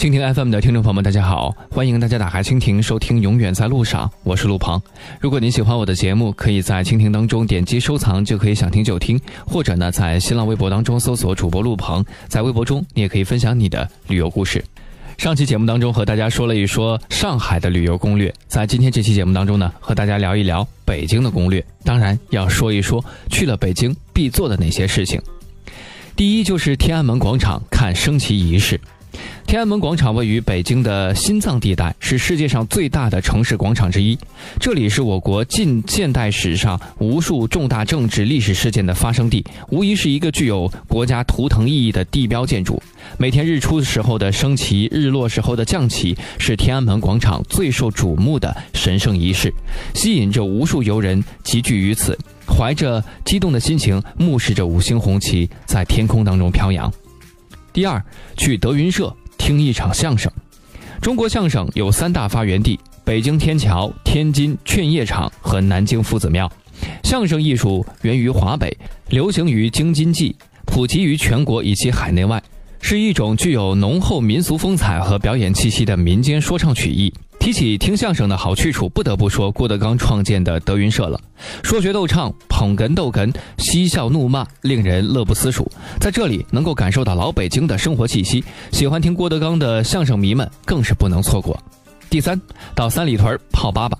蜻蜓 FM 的听众朋友们，大家好！欢迎大家打开蜻蜓收听《永远在路上》，我是陆鹏。如果您喜欢我的节目，可以在蜻蜓当中点击收藏，就可以想听就听；或者呢，在新浪微博当中搜索主播陆鹏，在微博中你也可以分享你的旅游故事。上期节目当中和大家说了一说上海的旅游攻略，在今天这期节目当中呢，和大家聊一聊北京的攻略，当然要说一说去了北京必做的哪些事情。第一就是天安门广场看升旗仪式。天安门广场位于北京的心脏地带，是世界上最大的城市广场之一。这里是我国近现代史上无数重大政治历史事件的发生地，无疑是一个具有国家图腾意义的地标建筑。每天日出时候的升旗，日落时候的降旗，是天安门广场最受瞩目的神圣仪式，吸引着无数游人集聚于此，怀着激动的心情，目视着五星红旗在天空当中飘扬。第二，去德云社。听一场相声。中国相声有三大发源地：北京天桥、天津劝业场和南京夫子庙。相声艺术源于华北，流行于京津冀，普及于全国以及海内外，是一种具有浓厚民俗风采和表演气息的民间说唱曲艺。提起听相声的好去处，不得不说郭德纲创建的德云社了。说学逗唱，捧哏逗哏，嬉笑怒骂，令人乐不思蜀。在这里能够感受到老北京的生活气息，喜欢听郭德纲的相声迷们更是不能错过。第三，到三里屯泡吧吧。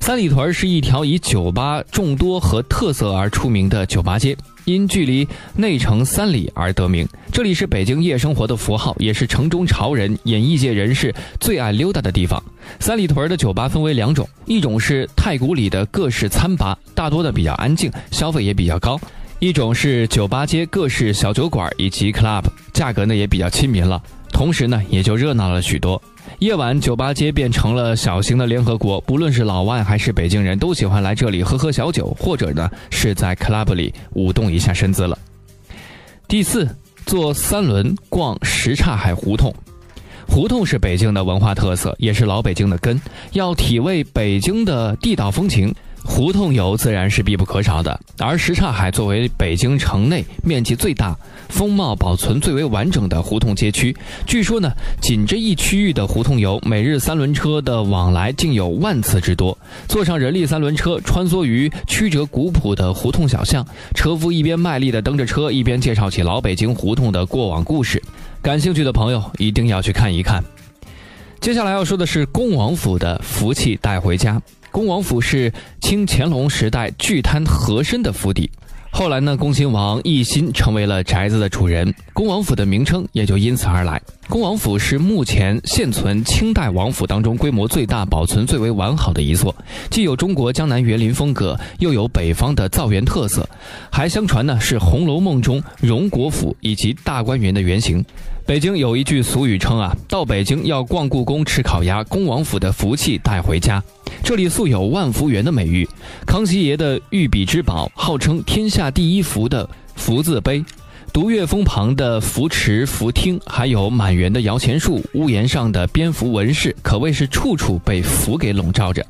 三里屯是一条以酒吧众多和特色而出名的酒吧街。因距离内城三里而得名，这里是北京夜生活的符号，也是城中潮人、演艺界人士最爱溜达的地方。三里屯的酒吧分为两种，一种是太古里的各式餐吧，大多的比较安静，消费也比较高；一种是酒吧街各式小酒馆以及 club，价格呢也比较亲民了，同时呢也就热闹了许多。夜晚，酒吧街变成了小型的联合国，不论是老外还是北京人都喜欢来这里喝喝小酒，或者呢是在 club 里舞动一下身姿了。第四，坐三轮逛什刹海胡同。胡同是北京的文化特色，也是老北京的根。要体味北京的地道风情。胡同游自然是必不可少的，而什刹海作为北京城内面积最大、风貌保存最为完整的胡同街区，据说呢，仅这一区域的胡同游，每日三轮车的往来竟有万次之多。坐上人力三轮车，穿梭于曲折古朴的胡同小巷，车夫一边卖力地蹬着车，一边介绍起老北京胡同的过往故事。感兴趣的朋友一定要去看一看。接下来要说的是恭王府的福气带回家。恭王府是清乾隆时代巨贪和珅的府邸，后来呢，恭亲王奕欣成为了宅子的主人，恭王府的名称也就因此而来。恭王府是目前现存清代王府当中规模最大、保存最为完好的一座，既有中国江南园林风格，又有北方的造园特色，还相传呢是《红楼梦》中荣国府以及大观园的原型。北京有一句俗语称啊，到北京要逛故宫、吃烤鸭，恭王府的福气带回家。这里素有万福园的美誉，康熙爷的御笔之宝，号称天下第一福的福字碑，独月峰旁的福池、福厅，还有满园的摇钱树、屋檐上的蝙蝠纹饰，可谓是处处被福给笼罩着。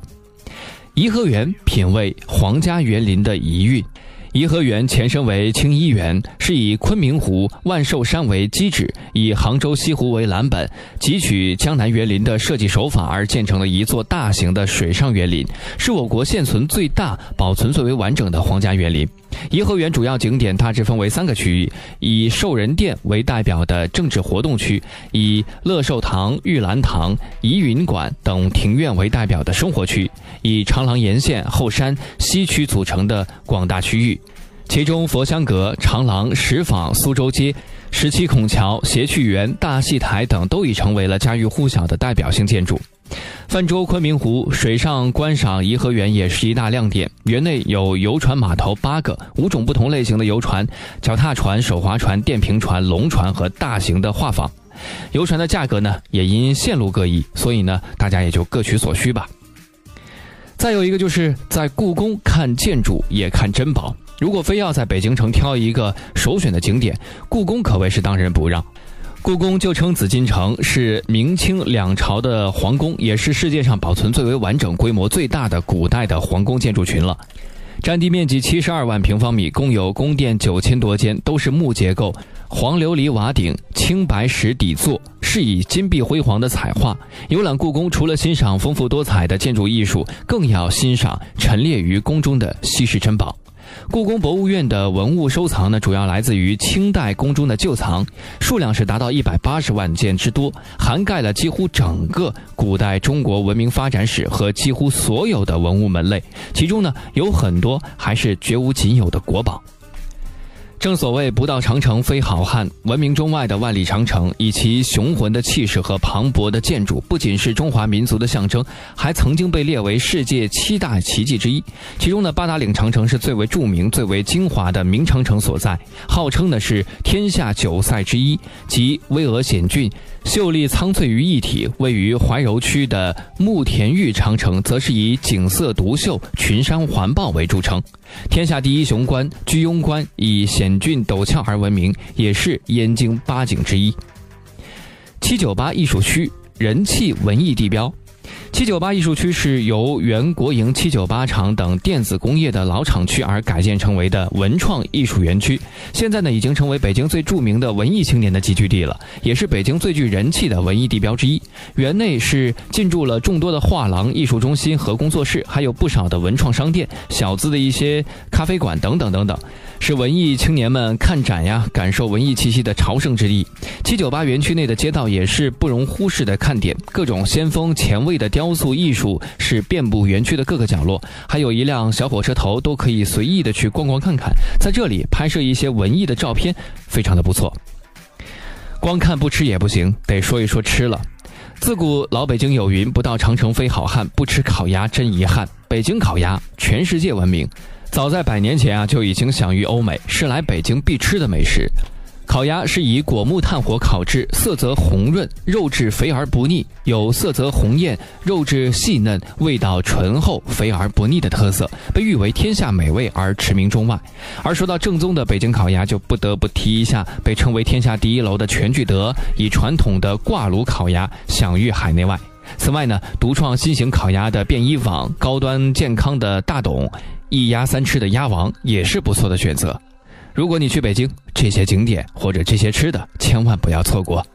颐和园品味皇家园林的遗韵。颐和园前身为清漪园，是以昆明湖、万寿山为基址，以杭州西湖为蓝本，汲取江南园林的设计手法而建成的一座大型的水上园林，是我国现存最大、保存最为完整的皇家园林。颐和园主要景点大致分为三个区域：以寿仁殿为代表的政治活动区，以乐寿堂、玉兰堂、怡云馆等庭院为代表的生活区，以长廊沿线、后山、西区组成的广大区域。其中，佛香阁、长廊、石坊、苏州街、十七孔桥、谐趣园、大戏台等都已成为了家喻户晓的代表性建筑。泛舟昆明湖，水上观赏颐和园也是一大亮点。园内有游船码头八个，五种不同类型的游船：脚踏船、手划船、电瓶船、龙船和大型的画舫。游船的价格呢，也因线路各异，所以呢，大家也就各取所需吧。再有一个就是在故宫看建筑，也看珍宝。如果非要在北京城挑一个首选的景点，故宫可谓是当仁不让。故宫就称紫禁城，是明清两朝的皇宫，也是世界上保存最为完整、规模最大的古代的皇宫建筑群了。占地面积七十二万平方米，共有宫殿九千多间，都是木结构，黄琉璃瓦顶，青白石底座，是以金碧辉煌的彩画。游览故宫，除了欣赏丰富多彩的建筑艺术，更要欣赏陈列于宫中的稀世珍宝。故宫博物院的文物收藏呢，主要来自于清代宫中的旧藏，数量是达到一百八十万件之多，涵盖了几乎整个古代中国文明发展史和几乎所有的文物门类，其中呢有很多还是绝无仅有的国宝。正所谓不到长城非好汉，闻名中外的万里长城，以其雄浑的气势和磅礴的建筑，不仅是中华民族的象征，还曾经被列为世界七大奇迹之一。其中呢，八达岭长城是最为著名、最为精华的明长城所在，号称呢是天下九塞之一，集巍峨险峻。秀丽苍翠于一体，位于怀柔区的慕田峪长城，则是以景色独秀、群山环抱为著称。天下第一雄关居庸关以险险峻陡峭而闻名，也是燕京八景之一。七九八艺术区人气文艺地标。七九八艺术区是由原国营七九八厂等电子工业的老厂区而改建成为的文创艺术园区。现在呢，已经成为北京最著名的文艺青年的集聚地了，也是北京最具人气的文艺地标之一。园内是进驻了众多的画廊、艺术中心和工作室，还有不少的文创商店、小资的一些咖啡馆等等等等。是文艺青年们看展呀、感受文艺气息的朝圣之地。七九八园区内的街道也是不容忽视的看点，各种先锋前卫的雕塑艺术是遍布园区的各个角落，还有一辆小火车头都可以随意的去逛逛看看，在这里拍摄一些文艺的照片，非常的不错。光看不吃也不行，得说一说吃了。自古老北京有云：“不到长城非好汉，不吃烤鸭真遗憾。”北京烤鸭全世界闻名。早在百年前啊，就已经享誉欧美，是来北京必吃的美食。烤鸭是以果木炭火烤制，色泽红润，肉质肥而不腻，有色泽红艳、肉质细嫩、味道醇厚、肥而不腻的特色，被誉为天下美味而驰名中外。而说到正宗的北京烤鸭，就不得不提一下被称为天下第一楼的全聚德，以传统的挂炉烤鸭享誉海内外。此外呢，独创新型烤鸭的便衣网，高端健康的大董。一鸭三吃的鸭王也是不错的选择。如果你去北京，这些景点或者这些吃的千万不要错过。